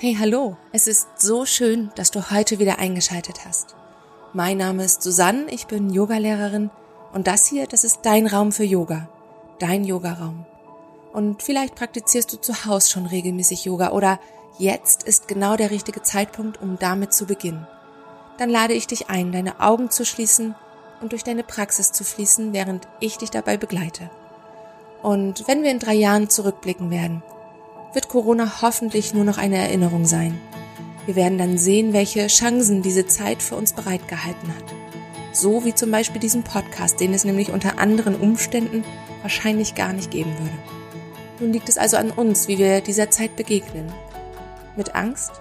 Hey, hallo. Es ist so schön, dass du heute wieder eingeschaltet hast. Mein Name ist Susanne, ich bin Yogalehrerin und das hier, das ist dein Raum für Yoga. Dein Yogaraum. Und vielleicht praktizierst du zu Hause schon regelmäßig Yoga oder jetzt ist genau der richtige Zeitpunkt, um damit zu beginnen. Dann lade ich dich ein, deine Augen zu schließen und durch deine Praxis zu fließen, während ich dich dabei begleite. Und wenn wir in drei Jahren zurückblicken werden, wird Corona hoffentlich nur noch eine Erinnerung sein. Wir werden dann sehen, welche Chancen diese Zeit für uns bereitgehalten hat. So wie zum Beispiel diesen Podcast, den es nämlich unter anderen Umständen wahrscheinlich gar nicht geben würde. Nun liegt es also an uns, wie wir dieser Zeit begegnen. Mit Angst?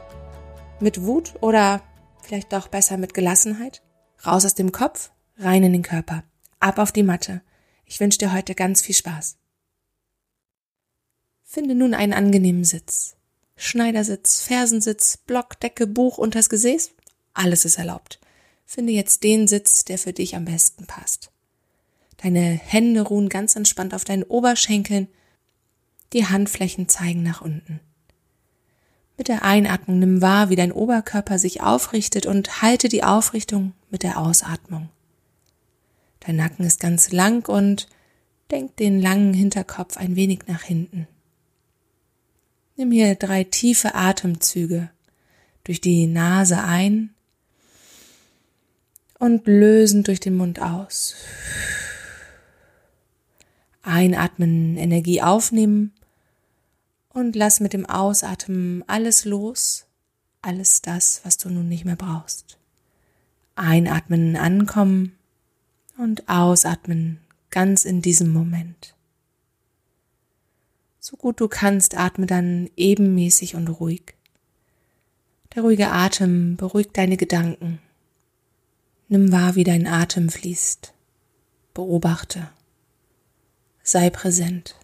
Mit Wut oder vielleicht doch besser mit Gelassenheit? Raus aus dem Kopf, rein in den Körper. Ab auf die Matte. Ich wünsche dir heute ganz viel Spaß. Finde nun einen angenehmen Sitz. Schneidersitz, Fersensitz, Block, Decke, Buch unters Gesäß, alles ist erlaubt. Finde jetzt den Sitz, der für dich am besten passt. Deine Hände ruhen ganz entspannt auf deinen Oberschenkeln, die Handflächen zeigen nach unten. Mit der Einatmung nimm wahr, wie dein Oberkörper sich aufrichtet und halte die Aufrichtung mit der Ausatmung. Dein Nacken ist ganz lang und denk den langen Hinterkopf ein wenig nach hinten. Nimm hier drei tiefe Atemzüge durch die Nase ein und lösen durch den Mund aus. Einatmen, Energie aufnehmen und lass mit dem Ausatmen alles los, alles das, was du nun nicht mehr brauchst. Einatmen, ankommen und ausatmen, ganz in diesem Moment. So gut du kannst, atme dann ebenmäßig und ruhig. Der ruhige Atem beruhigt deine Gedanken. Nimm wahr, wie dein Atem fließt. Beobachte. Sei präsent.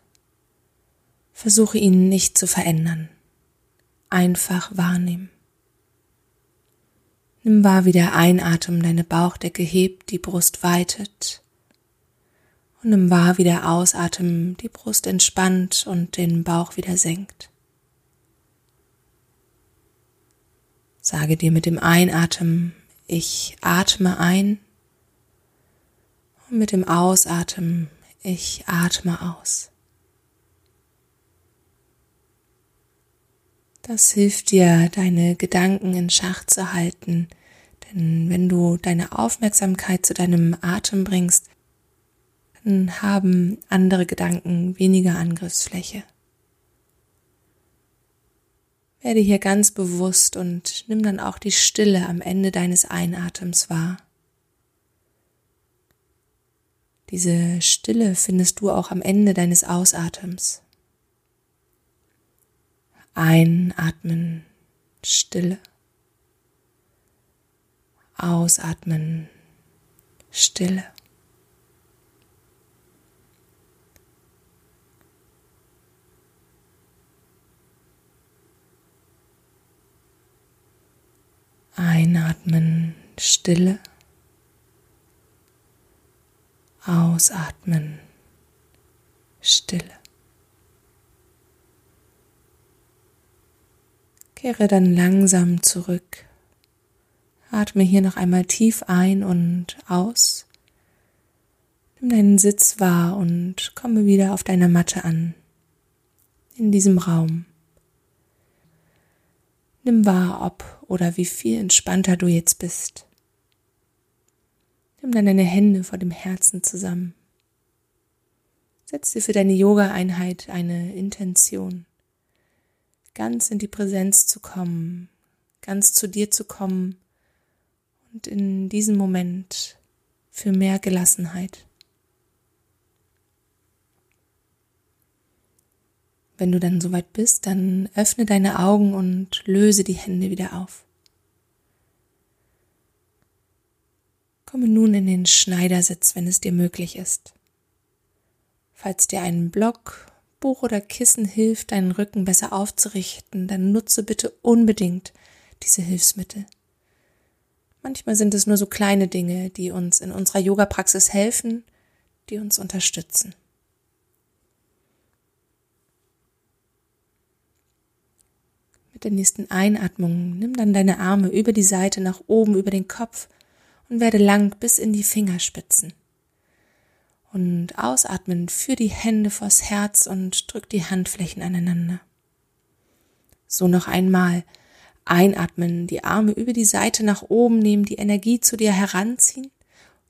Versuche ihn nicht zu verändern. Einfach wahrnehmen. Nimm wahr, wie der Einatmen deine Bauchdecke hebt, die Brust weitet und nimm wahr, wie der Ausatmen die Brust entspannt und den Bauch wieder senkt. Sage dir mit dem Einatmen, ich atme ein und mit dem Ausatmen, ich atme aus. Das hilft dir, deine Gedanken in Schach zu halten, denn wenn du deine Aufmerksamkeit zu deinem Atem bringst, dann haben andere Gedanken weniger Angriffsfläche. Werde hier ganz bewusst und nimm dann auch die Stille am Ende deines Einatems wahr. Diese Stille findest du auch am Ende deines Ausatems. Einatmen, Stille. Ausatmen, Stille. Einatmen, Stille. Ausatmen, Stille. Kehre dann langsam zurück. Atme hier noch einmal tief ein und aus. Nimm deinen Sitz wahr und komme wieder auf deiner Matte an. In diesem Raum. Nimm wahr, ob oder wie viel entspannter du jetzt bist. Nimm dann deine Hände vor dem Herzen zusammen. Setz dir für deine Yoga-Einheit eine Intention, ganz in die Präsenz zu kommen, ganz zu dir zu kommen und in diesem Moment für mehr Gelassenheit. Wenn du dann soweit bist, dann öffne deine Augen und löse die Hände wieder auf. Komme nun in den Schneidersitz, wenn es dir möglich ist. Falls dir ein Block, Buch oder Kissen hilft, deinen Rücken besser aufzurichten, dann nutze bitte unbedingt diese Hilfsmittel. Manchmal sind es nur so kleine Dinge, die uns in unserer Yoga-Praxis helfen, die uns unterstützen. Der nächsten Einatmung nimm dann deine Arme über die Seite nach oben über den Kopf und werde lang bis in die Fingerspitzen. Und ausatmend führ die Hände vors Herz und drück die Handflächen aneinander. So noch einmal. Einatmen, die Arme über die Seite nach oben nehmen, die Energie zu dir heranziehen,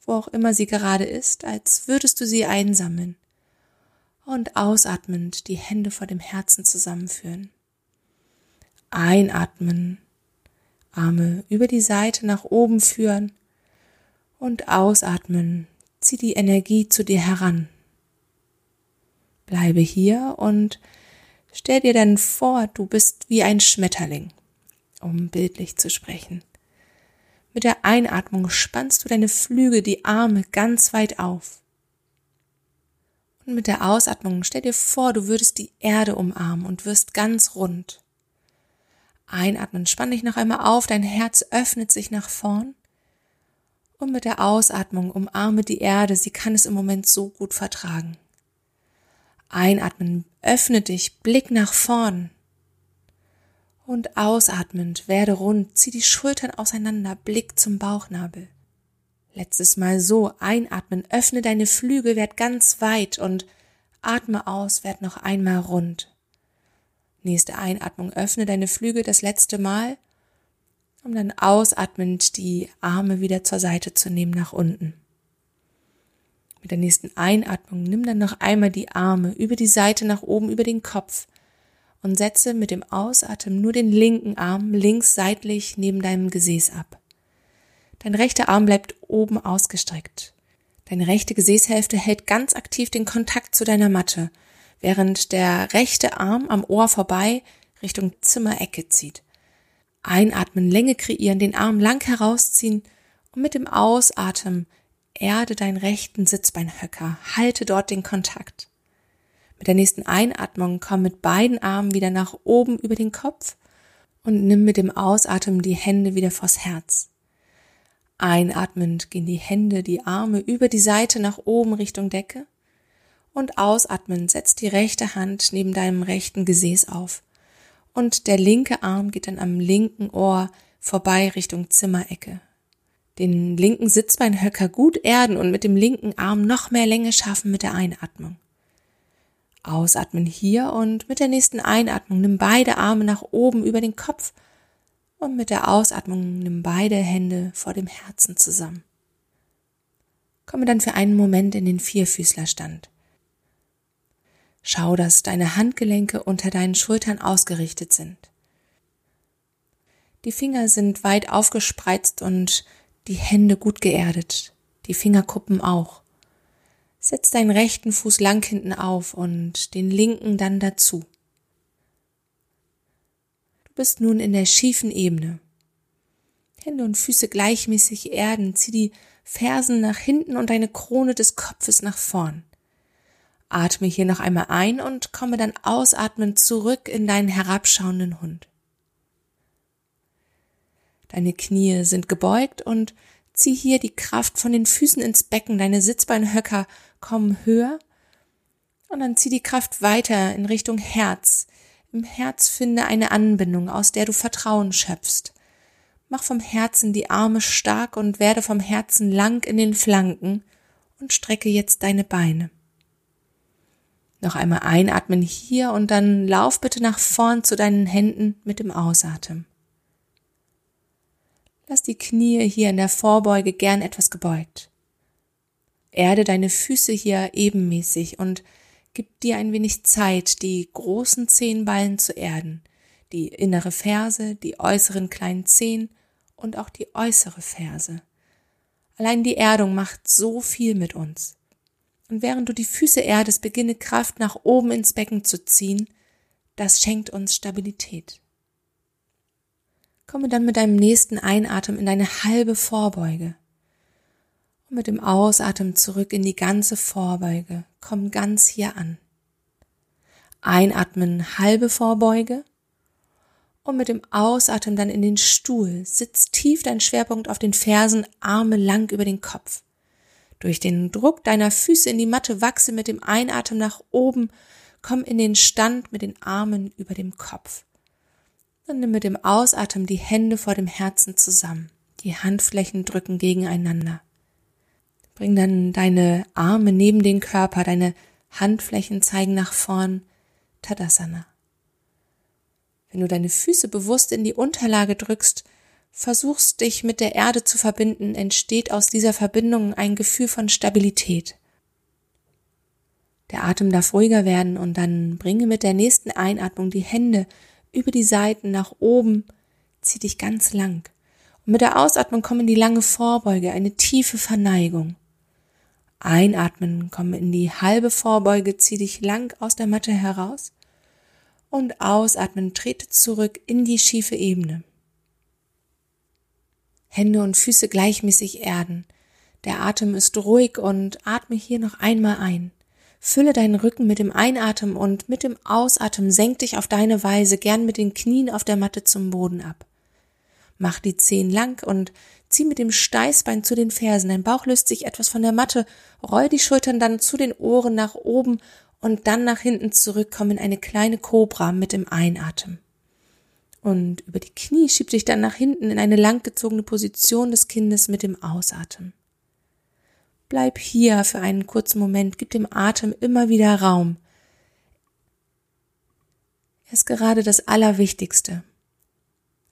wo auch immer sie gerade ist, als würdest du sie einsammeln. Und ausatmend die Hände vor dem Herzen zusammenführen. Einatmen, Arme über die Seite nach oben führen und ausatmen, zieh die Energie zu dir heran. Bleibe hier und stell dir dann vor, du bist wie ein Schmetterling, um bildlich zu sprechen. Mit der Einatmung spannst du deine Flügel, die Arme ganz weit auf. Und mit der Ausatmung stell dir vor, du würdest die Erde umarmen und wirst ganz rund. Einatmen, spann dich noch einmal auf, dein Herz öffnet sich nach vorn. Und mit der Ausatmung umarme die Erde, sie kann es im Moment so gut vertragen. Einatmen, öffne dich, Blick nach vorn. Und ausatmend, werde rund, zieh die Schultern auseinander, Blick zum Bauchnabel. Letztes Mal so, einatmen, öffne deine Flügel, werd ganz weit und atme aus, werd noch einmal rund. Nächste Einatmung, öffne deine Flügel das letzte Mal, um dann ausatmend die Arme wieder zur Seite zu nehmen nach unten. Mit der nächsten Einatmung nimm dann noch einmal die Arme über die Seite nach oben über den Kopf und setze mit dem Ausatmen nur den linken Arm links seitlich neben deinem Gesäß ab. Dein rechter Arm bleibt oben ausgestreckt. Deine rechte Gesäßhälfte hält ganz aktiv den Kontakt zu deiner Matte während der rechte Arm am Ohr vorbei Richtung Zimmerecke zieht. Einatmen, Länge kreieren, den Arm lang herausziehen und mit dem Ausatmen erde deinen rechten Sitzbeinhöcker, halte dort den Kontakt. Mit der nächsten Einatmung komm mit beiden Armen wieder nach oben über den Kopf und nimm mit dem Ausatmen die Hände wieder vors Herz. Einatmend gehen die Hände, die Arme über die Seite nach oben Richtung Decke und ausatmen, setz die rechte Hand neben deinem rechten Gesäß auf. Und der linke Arm geht dann am linken Ohr vorbei Richtung Zimmerecke. Den linken Sitzbeinhöcker gut erden und mit dem linken Arm noch mehr Länge schaffen mit der Einatmung. Ausatmen hier und mit der nächsten Einatmung nimm beide Arme nach oben über den Kopf und mit der Ausatmung nimm beide Hände vor dem Herzen zusammen. Komme dann für einen Moment in den Vierfüßlerstand. Schau, dass deine Handgelenke unter deinen Schultern ausgerichtet sind. Die Finger sind weit aufgespreizt und die Hände gut geerdet, die Fingerkuppen auch. Setz deinen rechten Fuß lang hinten auf und den linken dann dazu. Du bist nun in der schiefen Ebene. Hände und Füße gleichmäßig erden, zieh die Fersen nach hinten und deine Krone des Kopfes nach vorn. Atme hier noch einmal ein und komme dann ausatmend zurück in deinen herabschauenden Hund. Deine Knie sind gebeugt und zieh hier die Kraft von den Füßen ins Becken. Deine Sitzbeinhöcker kommen höher und dann zieh die Kraft weiter in Richtung Herz. Im Herz finde eine Anbindung, aus der du Vertrauen schöpfst. Mach vom Herzen die Arme stark und werde vom Herzen lang in den Flanken und strecke jetzt deine Beine. Noch einmal einatmen hier und dann lauf bitte nach vorn zu deinen Händen mit dem Ausatmen. Lass die Knie hier in der Vorbeuge gern etwas gebeugt. Erde deine Füße hier ebenmäßig und gib dir ein wenig Zeit, die großen Zehenballen zu erden, die innere Ferse, die äußeren kleinen Zehen und auch die äußere Ferse. Allein die Erdung macht so viel mit uns. Und während du die Füße erdest, beginne Kraft nach oben ins Becken zu ziehen. Das schenkt uns Stabilität. Komme dann mit deinem nächsten Einatmen in deine halbe Vorbeuge. Und mit dem Ausatmen zurück in die ganze Vorbeuge. Komm ganz hier an. Einatmen, halbe Vorbeuge. Und mit dem Ausatmen dann in den Stuhl. Sitz tief dein Schwerpunkt auf den Fersen, Arme lang über den Kopf. Durch den Druck deiner Füße in die Matte wachse mit dem Einatmen nach oben, komm in den Stand mit den Armen über dem Kopf. Dann nimm mit dem Ausatmen die Hände vor dem Herzen zusammen. Die Handflächen drücken gegeneinander. Bring dann deine Arme neben den Körper, deine Handflächen zeigen nach vorn. Tadasana. Wenn du deine Füße bewusst in die Unterlage drückst, versuchst dich mit der Erde zu verbinden, entsteht aus dieser Verbindung ein Gefühl von Stabilität. Der Atem darf ruhiger werden und dann bringe mit der nächsten Einatmung die Hände über die Seiten nach oben, zieh dich ganz lang. Und mit der Ausatmung komm in die lange Vorbeuge, eine tiefe Verneigung. Einatmen, komm in die halbe Vorbeuge, zieh dich lang aus der Matte heraus. Und ausatmen, trete zurück in die schiefe Ebene. Hände und Füße gleichmäßig erden. Der Atem ist ruhig und atme hier noch einmal ein. Fülle deinen Rücken mit dem Einatmen und mit dem Ausatmen senk dich auf deine Weise gern mit den Knien auf der Matte zum Boden ab. Mach die Zehen lang und zieh mit dem Steißbein zu den Fersen. Dein Bauch löst sich etwas von der Matte. Roll die Schultern dann zu den Ohren nach oben und dann nach hinten zurück. Komm in eine kleine Kobra mit dem Einatmen. Und über die Knie schieb dich dann nach hinten in eine langgezogene Position des Kindes mit dem Ausatmen. Bleib hier für einen kurzen Moment, gib dem Atem immer wieder Raum. Er ist gerade das Allerwichtigste.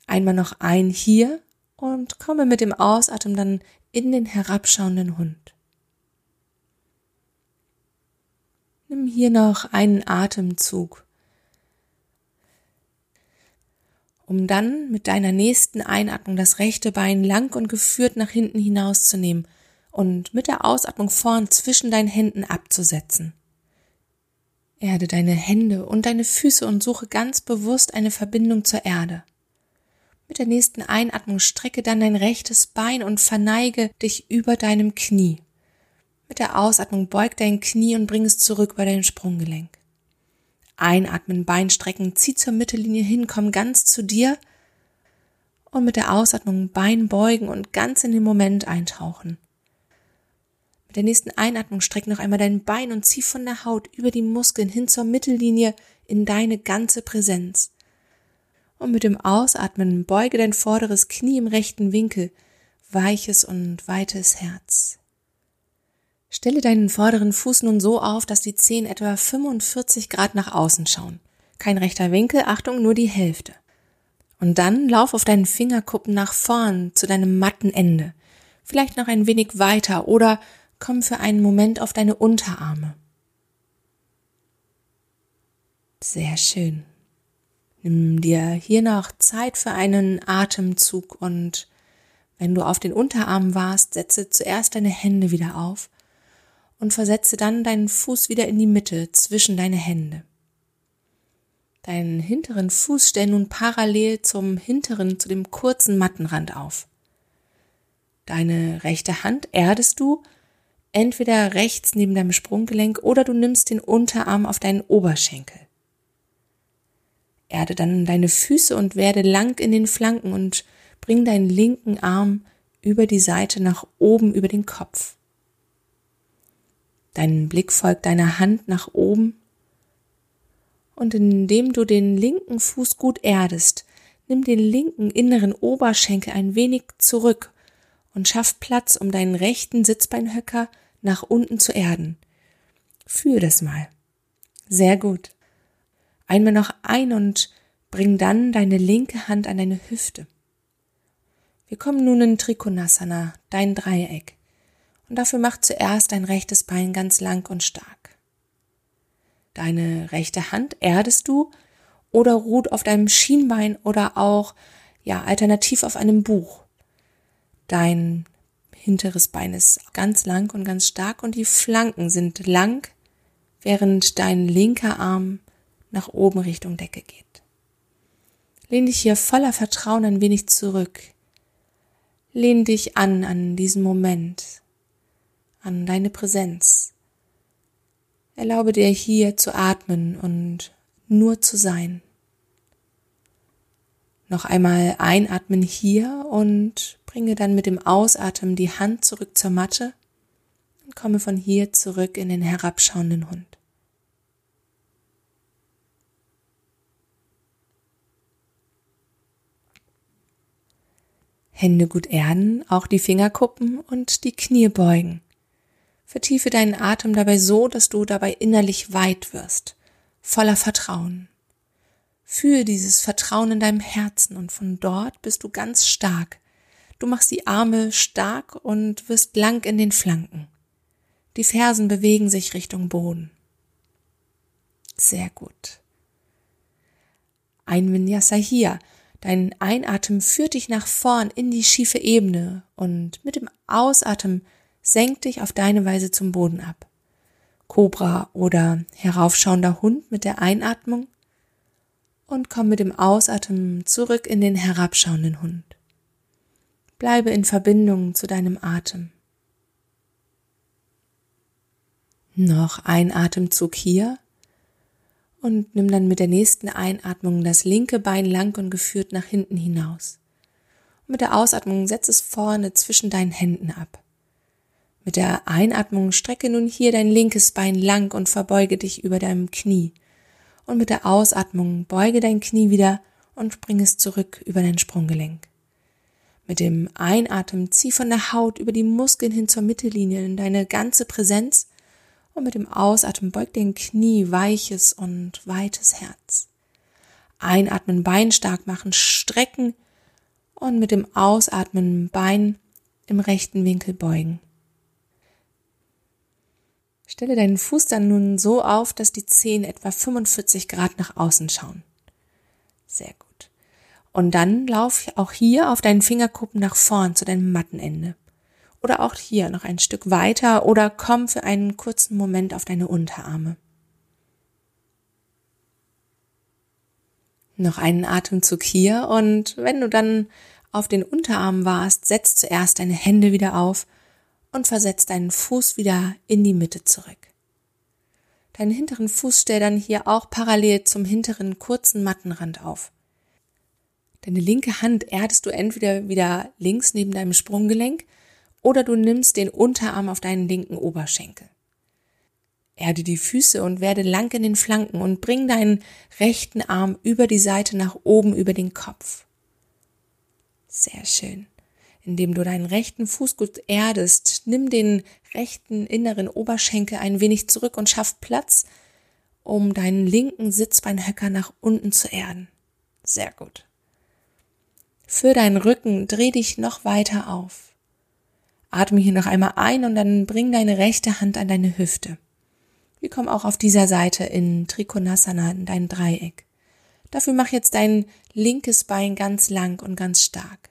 Einmal noch ein hier und komme mit dem Ausatmen dann in den herabschauenden Hund. Nimm hier noch einen Atemzug, um dann mit deiner nächsten Einatmung das rechte Bein lang und geführt nach hinten hinauszunehmen und mit der Ausatmung vorn zwischen deinen Händen abzusetzen. Erde deine Hände und deine Füße und suche ganz bewusst eine Verbindung zur Erde. Mit der nächsten Einatmung strecke dann dein rechtes Bein und verneige dich über deinem Knie. Mit der Ausatmung beug dein Knie und bring es zurück bei deinem Sprunggelenk. Einatmen, Bein strecken, zieh zur Mittellinie hin, komm ganz zu dir und mit der Ausatmung Bein beugen und ganz in den Moment eintauchen. Mit der nächsten Einatmung streck noch einmal dein Bein und zieh von der Haut über die Muskeln hin zur Mittellinie in deine ganze Präsenz. Und mit dem Ausatmen beuge dein vorderes Knie im rechten Winkel, weiches und weites Herz. Stelle deinen vorderen Fuß nun so auf, dass die Zehen etwa 45 Grad nach außen schauen. Kein rechter Winkel, Achtung, nur die Hälfte. Und dann lauf auf deinen Fingerkuppen nach vorn zu deinem matten Ende. Vielleicht noch ein wenig weiter oder komm für einen Moment auf deine Unterarme. Sehr schön. Nimm dir hier noch Zeit für einen Atemzug und wenn du auf den Unterarmen warst, setze zuerst deine Hände wieder auf und versetze dann deinen Fuß wieder in die Mitte zwischen deine Hände. Deinen hinteren Fuß stell nun parallel zum hinteren, zu dem kurzen Mattenrand auf. Deine rechte Hand erdest du entweder rechts neben deinem Sprunggelenk oder du nimmst den Unterarm auf deinen Oberschenkel. Erde dann deine Füße und werde lang in den Flanken und bring deinen linken Arm über die Seite nach oben über den Kopf. Dein Blick folgt deiner Hand nach oben und indem du den linken Fuß gut erdest, nimm den linken inneren Oberschenkel ein wenig zurück und schaff Platz, um deinen rechten Sitzbeinhöcker nach unten zu erden. Fühl das mal. Sehr gut. Einmal noch ein und bring dann deine linke Hand an deine Hüfte. Wir kommen nun in Trikonasana, dein Dreieck. Und dafür mach zuerst dein rechtes Bein ganz lang und stark. Deine rechte Hand erdest du oder ruht auf deinem Schienbein oder auch, ja, alternativ auf einem Buch. Dein hinteres Bein ist ganz lang und ganz stark und die Flanken sind lang, während dein linker Arm nach oben Richtung Decke geht. Lehn dich hier voller Vertrauen ein wenig zurück. Lehn dich an an diesen Moment, an deine Präsenz. Erlaube dir hier zu atmen und nur zu sein. Noch einmal einatmen hier und bringe dann mit dem Ausatmen die Hand zurück zur Matte und komme von hier zurück in den herabschauenden Hund. Hände gut erden, auch die Fingerkuppen und die Knie beugen. Vertiefe deinen Atem dabei so, dass du dabei innerlich weit wirst, voller Vertrauen. Fühle dieses Vertrauen in deinem Herzen und von dort bist du ganz stark. Du machst die Arme stark und wirst lang in den Flanken. Die Fersen bewegen sich Richtung Boden. Sehr gut. Ein Vinyasa hier. Dein Einatmen führt dich nach vorn in die schiefe Ebene und mit dem Ausatmen senkt dich auf deine Weise zum Boden ab. Cobra oder heraufschauender Hund mit der Einatmung und komm mit dem Ausatmen zurück in den herabschauenden Hund. Bleibe in Verbindung zu deinem Atem. Noch ein Atemzug hier und nimm dann mit der nächsten Einatmung das linke Bein lang und geführt nach hinten hinaus. Und mit der Ausatmung setz es vorne zwischen deinen Händen ab. Mit der Einatmung strecke nun hier dein linkes Bein lang und verbeuge dich über deinem Knie und mit der Ausatmung beuge dein Knie wieder und bring es zurück über dein Sprunggelenk. Mit dem Einatmen zieh von der Haut über die Muskeln hin zur Mittellinie in deine ganze Präsenz und mit dem Ausatmen beug dein Knie weiches und weites Herz. Einatmen, Bein stark machen, strecken und mit dem Ausatmen Bein im rechten Winkel beugen. Stelle deinen Fuß dann nun so auf, dass die Zehen etwa 45 Grad nach außen schauen. Sehr gut. Und dann lauf auch hier auf deinen Fingerkuppen nach vorn zu deinem Mattenende. Oder auch hier noch ein Stück weiter oder komm für einen kurzen Moment auf deine Unterarme. Noch einen Atemzug hier und wenn du dann auf den Unterarmen warst, setz zuerst deine Hände wieder auf und versetz deinen Fuß wieder in die Mitte zurück. Deinen hinteren Fuß stell dann hier auch parallel zum hinteren kurzen Mattenrand auf. Deine linke Hand erdest du entweder wieder links neben deinem Sprunggelenk oder du nimmst den Unterarm auf deinen linken Oberschenkel. Erde die Füße und werde lang in den Flanken und bring deinen rechten Arm über die Seite nach oben über den Kopf. Sehr schön indem du deinen rechten Fuß gut erdest. Nimm den rechten inneren Oberschenkel ein wenig zurück und schaff Platz, um deinen linken Sitzbeinhöcker nach unten zu erden. Sehr gut. Für deinen Rücken dreh dich noch weiter auf. Atme hier noch einmal ein und dann bring deine rechte Hand an deine Hüfte. Wir kommen auch auf dieser Seite in Trikonasana, in dein Dreieck. Dafür mach jetzt dein linkes Bein ganz lang und ganz stark.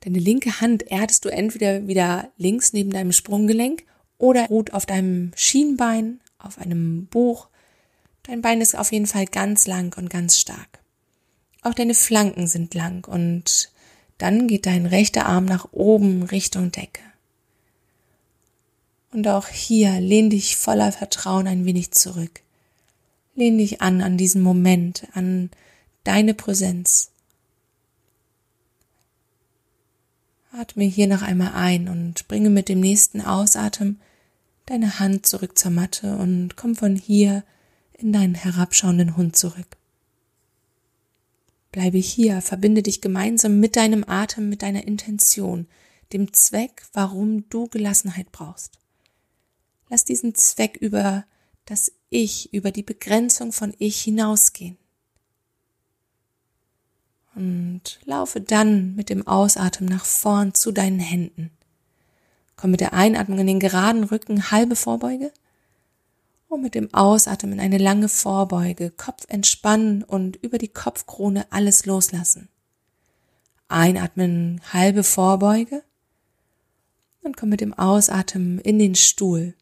Deine linke Hand erdest du entweder wieder links neben deinem Sprunggelenk oder ruht auf deinem Schienbein, auf einem Buch. Dein Bein ist auf jeden Fall ganz lang und ganz stark. Auch deine Flanken sind lang und dann geht dein rechter Arm nach oben Richtung Decke. Und auch hier lehn dich voller Vertrauen ein wenig zurück. Lehn dich an an diesen Moment, an deine Präsenz. Atme hier noch einmal ein und bringe mit dem nächsten Ausatmen deine Hand zurück zur Matte und komm von hier in deinen herabschauenden Hund zurück. Bleibe hier, verbinde dich gemeinsam mit deinem Atem, mit deiner Intention, dem Zweck, warum du Gelassenheit brauchst. Lass diesen Zweck über das Ich, über die Begrenzung von Ich hinausgehen und laufe dann mit dem Ausatmen nach vorn zu deinen Händen. Komm mit der Einatmung in den geraden Rücken, halbe Vorbeuge und mit dem Ausatmen in eine lange Vorbeuge, Kopf entspannen und über die Kopfkrone alles loslassen. Einatmen, halbe Vorbeuge und komm mit dem Ausatmen in den Stuhl.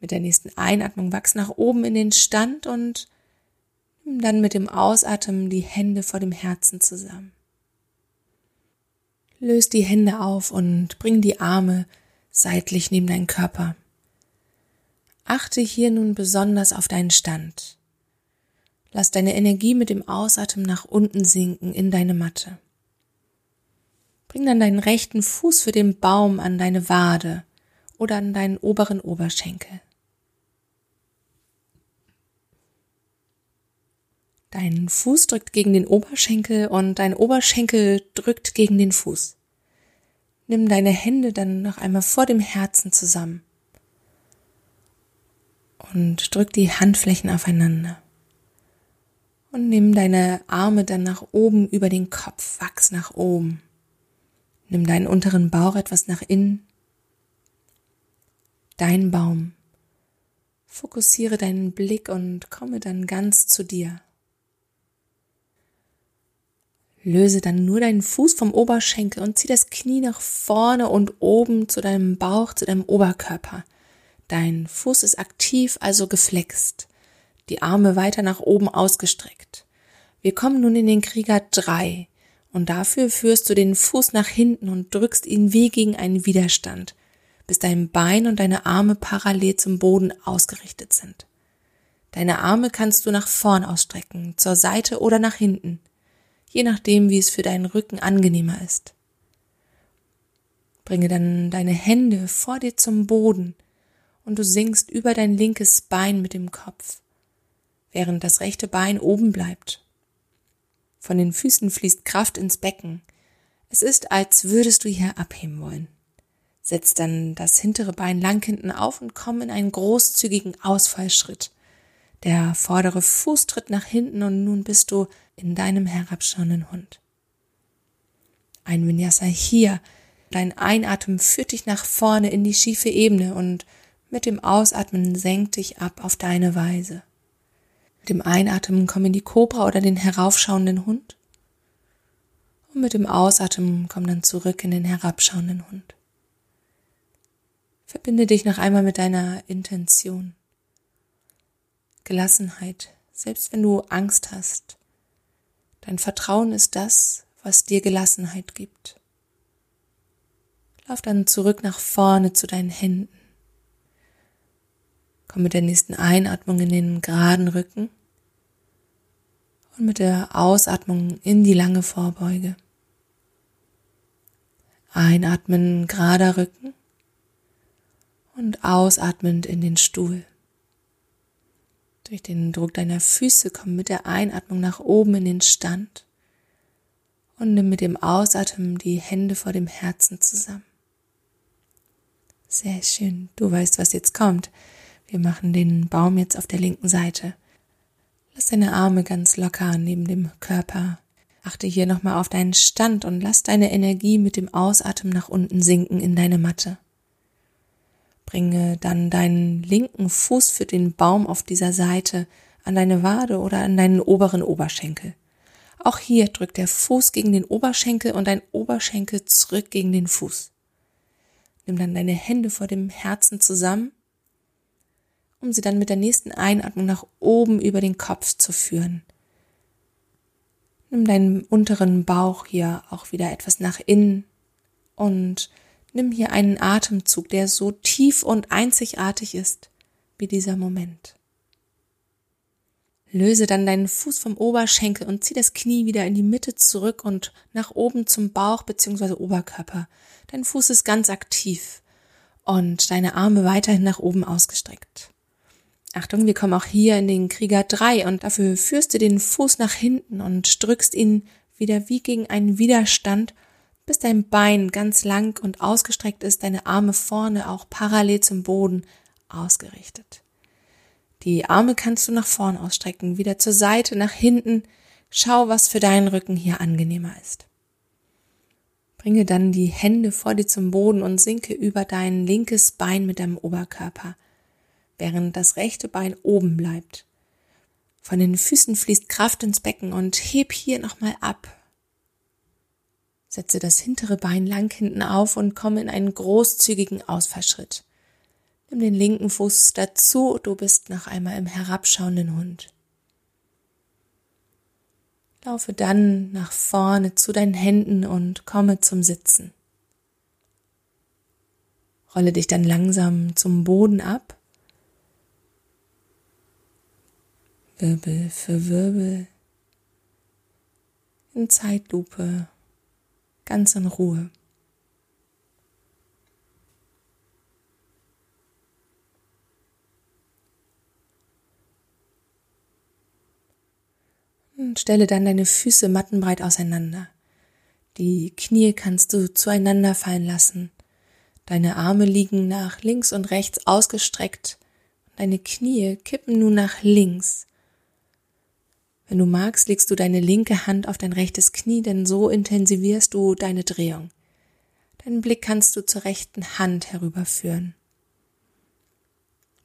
Mit der nächsten Einatmung wachs nach oben in den Stand und Nimm dann mit dem Ausatmen die Hände vor dem Herzen zusammen. Löse die Hände auf und bring die Arme seitlich neben deinen Körper. Achte hier nun besonders auf deinen Stand. Lass deine Energie mit dem Ausatmen nach unten sinken in deine Matte. Bring dann deinen rechten Fuß für den Baum an deine Wade oder an deinen oberen Oberschenkel. Dein Fuß drückt gegen den Oberschenkel und dein Oberschenkel drückt gegen den Fuß. Nimm deine Hände dann noch einmal vor dem Herzen zusammen und drück die Handflächen aufeinander. Und nimm deine Arme dann nach oben über den Kopf, wachs nach oben. Nimm deinen unteren Bauch etwas nach innen. Dein Baum. Fokussiere deinen Blick und komme dann ganz zu dir. Löse dann nur deinen Fuß vom Oberschenkel und zieh das Knie nach vorne und oben zu deinem Bauch, zu deinem Oberkörper. Dein Fuß ist aktiv, also geflext. Die Arme weiter nach oben ausgestreckt. Wir kommen nun in den Krieger 3 und dafür führst du den Fuß nach hinten und drückst ihn wie gegen einen Widerstand, bis dein Bein und deine Arme parallel zum Boden ausgerichtet sind. Deine Arme kannst du nach vorn ausstrecken, zur Seite oder nach hinten je nachdem, wie es für deinen Rücken angenehmer ist. Bringe dann deine Hände vor dir zum Boden und du sinkst über dein linkes Bein mit dem Kopf, während das rechte Bein oben bleibt. Von den Füßen fließt Kraft ins Becken. Es ist, als würdest du hier abheben wollen. Setz dann das hintere Bein lang hinten auf und komm in einen großzügigen Ausfallschritt. Der vordere Fuß tritt nach hinten und nun bist du in deinem herabschauenden Hund. Ein Vinyasa hier. Dein Einatmen führt dich nach vorne in die schiefe Ebene und mit dem Ausatmen senkt dich ab auf deine Weise. Mit dem Einatmen komm in die Kobra oder den heraufschauenden Hund. Und mit dem Ausatmen komm dann zurück in den herabschauenden Hund. Verbinde dich noch einmal mit deiner Intention. Gelassenheit, selbst wenn du Angst hast. Dein Vertrauen ist das, was dir Gelassenheit gibt. Lauf dann zurück nach vorne zu deinen Händen. Komm mit der nächsten Einatmung in den geraden Rücken und mit der Ausatmung in die lange Vorbeuge. Einatmen gerader Rücken und ausatmend in den Stuhl. Durch den Druck deiner Füße komm mit der Einatmung nach oben in den Stand und nimm mit dem Ausatmen die Hände vor dem Herzen zusammen. Sehr schön. Du weißt, was jetzt kommt. Wir machen den Baum jetzt auf der linken Seite. Lass deine Arme ganz locker neben dem Körper. Achte hier nochmal auf deinen Stand und lass deine Energie mit dem Ausatmen nach unten sinken in deine Matte. Bringe dann deinen linken Fuß für den Baum auf dieser Seite an deine Wade oder an deinen oberen Oberschenkel. Auch hier drückt der Fuß gegen den Oberschenkel und dein Oberschenkel zurück gegen den Fuß. Nimm dann deine Hände vor dem Herzen zusammen, um sie dann mit der nächsten Einatmung nach oben über den Kopf zu führen. Nimm deinen unteren Bauch hier auch wieder etwas nach innen und Nimm hier einen Atemzug, der so tief und einzigartig ist wie dieser Moment. Löse dann deinen Fuß vom Oberschenkel und zieh das Knie wieder in die Mitte zurück und nach oben zum Bauch bzw. Oberkörper. Dein Fuß ist ganz aktiv und deine Arme weiterhin nach oben ausgestreckt. Achtung, wir kommen auch hier in den Krieger 3 und dafür führst du den Fuß nach hinten und drückst ihn wieder wie gegen einen Widerstand bis dein Bein ganz lang und ausgestreckt ist, deine Arme vorne auch parallel zum Boden ausgerichtet. Die Arme kannst du nach vorn ausstrecken, wieder zur Seite, nach hinten. Schau, was für deinen Rücken hier angenehmer ist. Bringe dann die Hände vor dir zum Boden und sinke über dein linkes Bein mit deinem Oberkörper, während das rechte Bein oben bleibt. Von den Füßen fließt Kraft ins Becken und heb hier nochmal ab, Setze das hintere Bein lang hinten auf und komme in einen großzügigen Ausfallschritt. Nimm den linken Fuß dazu, du bist noch einmal im herabschauenden Hund. Laufe dann nach vorne zu deinen Händen und komme zum Sitzen. Rolle dich dann langsam zum Boden ab. Wirbel für Wirbel. In Zeitlupe ganz in Ruhe. Und stelle dann deine Füße mattenbreit auseinander. Die Knie kannst du zueinander fallen lassen. Deine Arme liegen nach links und rechts ausgestreckt. Deine Knie kippen nun nach links. Wenn du magst, legst du deine linke Hand auf dein rechtes Knie, denn so intensivierst du deine Drehung. Deinen Blick kannst du zur rechten Hand herüberführen.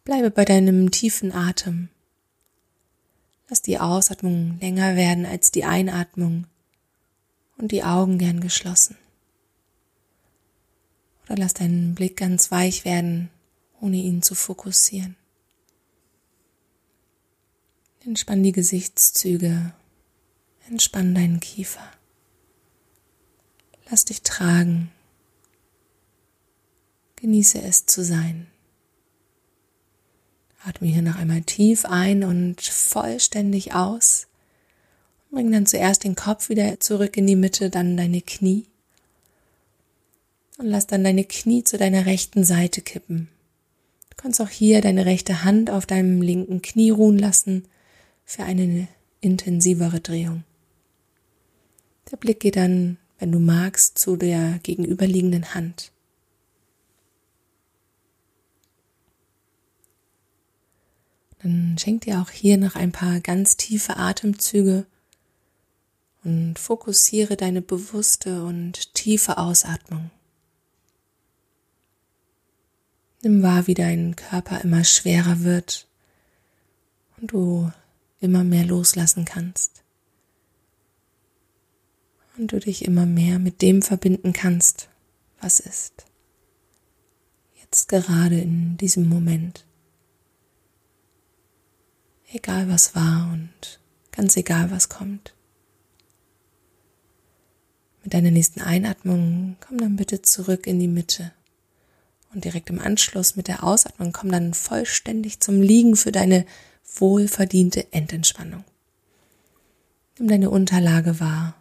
Bleibe bei deinem tiefen Atem. Lass die Ausatmung länger werden als die Einatmung und die Augen gern geschlossen. Oder lass deinen Blick ganz weich werden, ohne ihn zu fokussieren. Entspann die Gesichtszüge, entspann deinen Kiefer. Lass dich tragen. Genieße es zu sein. Atme hier noch einmal tief ein und vollständig aus. Bring dann zuerst den Kopf wieder zurück in die Mitte, dann deine Knie. Und lass dann deine Knie zu deiner rechten Seite kippen. Du kannst auch hier deine rechte Hand auf deinem linken Knie ruhen lassen für eine intensivere Drehung. Der Blick geht dann, wenn du magst, zu der gegenüberliegenden Hand. Dann schenk dir auch hier noch ein paar ganz tiefe Atemzüge und fokussiere deine bewusste und tiefe Ausatmung. Nimm wahr, wie dein Körper immer schwerer wird und du immer mehr loslassen kannst. Und du dich immer mehr mit dem verbinden kannst, was ist. Jetzt gerade in diesem Moment. Egal was war und ganz egal was kommt. Mit deiner nächsten Einatmung komm dann bitte zurück in die Mitte. Und direkt im Anschluss mit der Ausatmung komm dann vollständig zum Liegen für deine wohlverdiente Endentspannung. Nimm deine Unterlage wahr.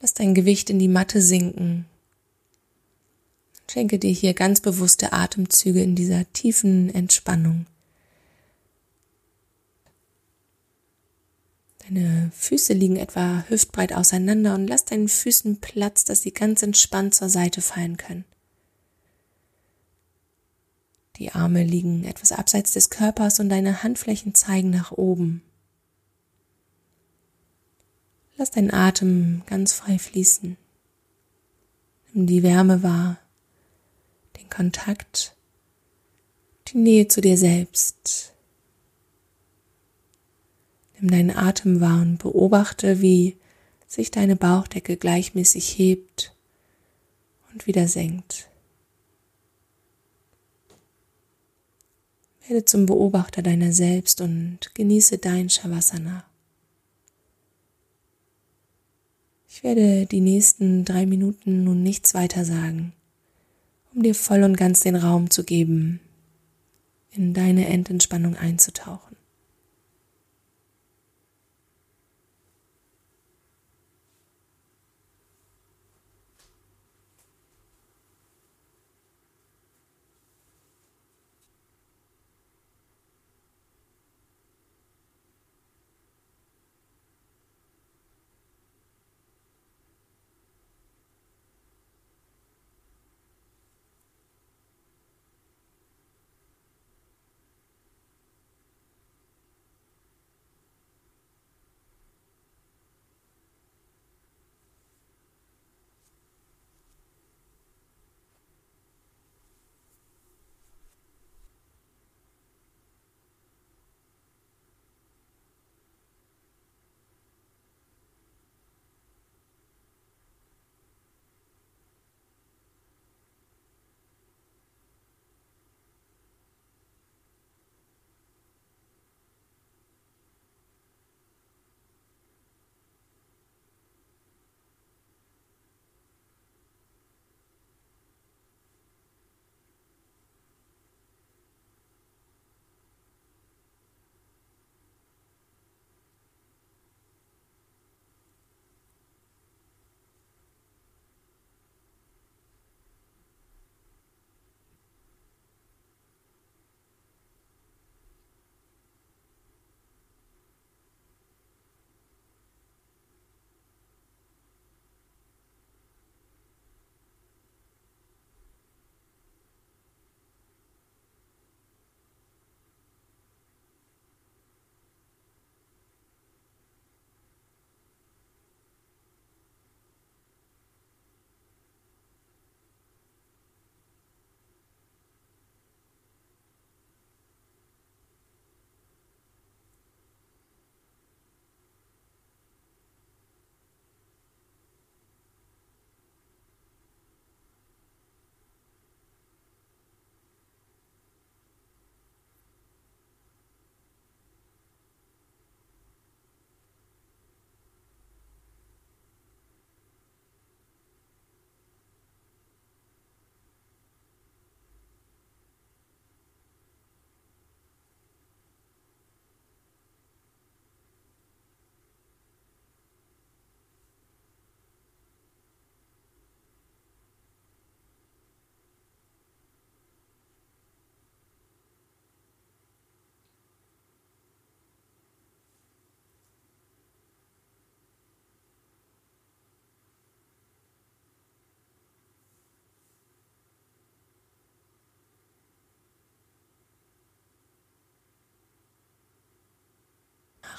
Lass dein Gewicht in die Matte sinken. Schenke dir hier ganz bewusste Atemzüge in dieser tiefen Entspannung. Deine Füße liegen etwa hüftbreit auseinander und lass deinen Füßen Platz, dass sie ganz entspannt zur Seite fallen können. Die Arme liegen etwas abseits des Körpers und deine Handflächen zeigen nach oben. Lass deinen Atem ganz frei fließen. Nimm die Wärme wahr, den Kontakt, die Nähe zu dir selbst. Nimm deinen Atem wahr und beobachte, wie sich deine Bauchdecke gleichmäßig hebt und wieder senkt. Werde zum Beobachter deiner selbst und genieße dein Shavasana. Ich werde die nächsten drei Minuten nun nichts weiter sagen, um dir voll und ganz den Raum zu geben, in deine Endentspannung einzutauchen.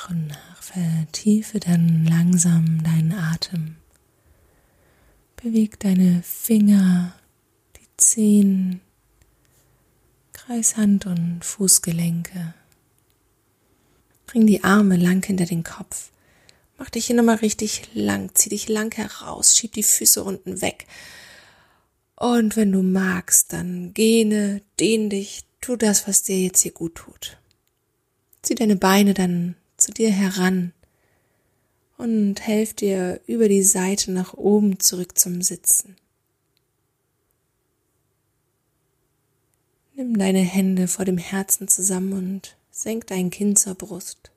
Nach und nach vertiefe dann langsam deinen Atem. Beweg deine Finger, die Zehen, Kreishand und Fußgelenke. Bring die Arme lang hinter den Kopf. Mach dich hier nochmal richtig lang, zieh dich lang heraus, schieb die Füße unten weg. Und wenn du magst, dann gähne, dehn dich, tu das, was dir jetzt hier gut tut. Zieh deine Beine dann zu dir heran und helf dir über die Seite nach oben zurück zum Sitzen. Nimm deine Hände vor dem Herzen zusammen und senk dein Kinn zur Brust.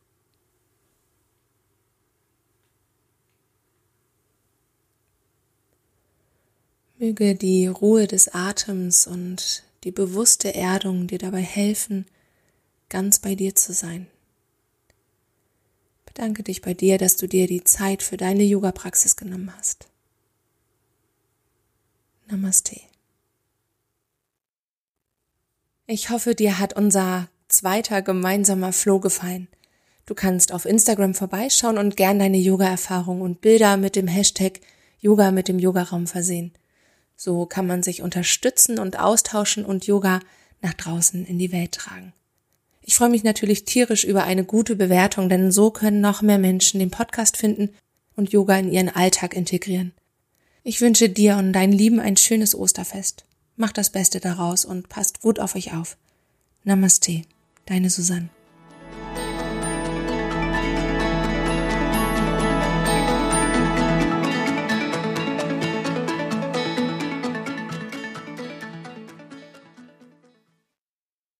Möge die Ruhe des Atems und die bewusste Erdung dir dabei helfen, ganz bei dir zu sein. Bedanke dich bei dir, dass du dir die Zeit für deine Yoga-Praxis genommen hast. Namaste. Ich hoffe, dir hat unser zweiter gemeinsamer Flow gefallen. Du kannst auf Instagram vorbeischauen und gern deine Yoga-Erfahrung und Bilder mit dem Hashtag Yoga mit dem Yogaraum versehen. So kann man sich unterstützen und austauschen und Yoga nach draußen in die Welt tragen. Ich freue mich natürlich tierisch über eine gute Bewertung, denn so können noch mehr Menschen den Podcast finden und Yoga in ihren Alltag integrieren. Ich wünsche dir und deinen Lieben ein schönes Osterfest. Macht das Beste daraus und passt gut auf euch auf. Namaste, deine Susanne.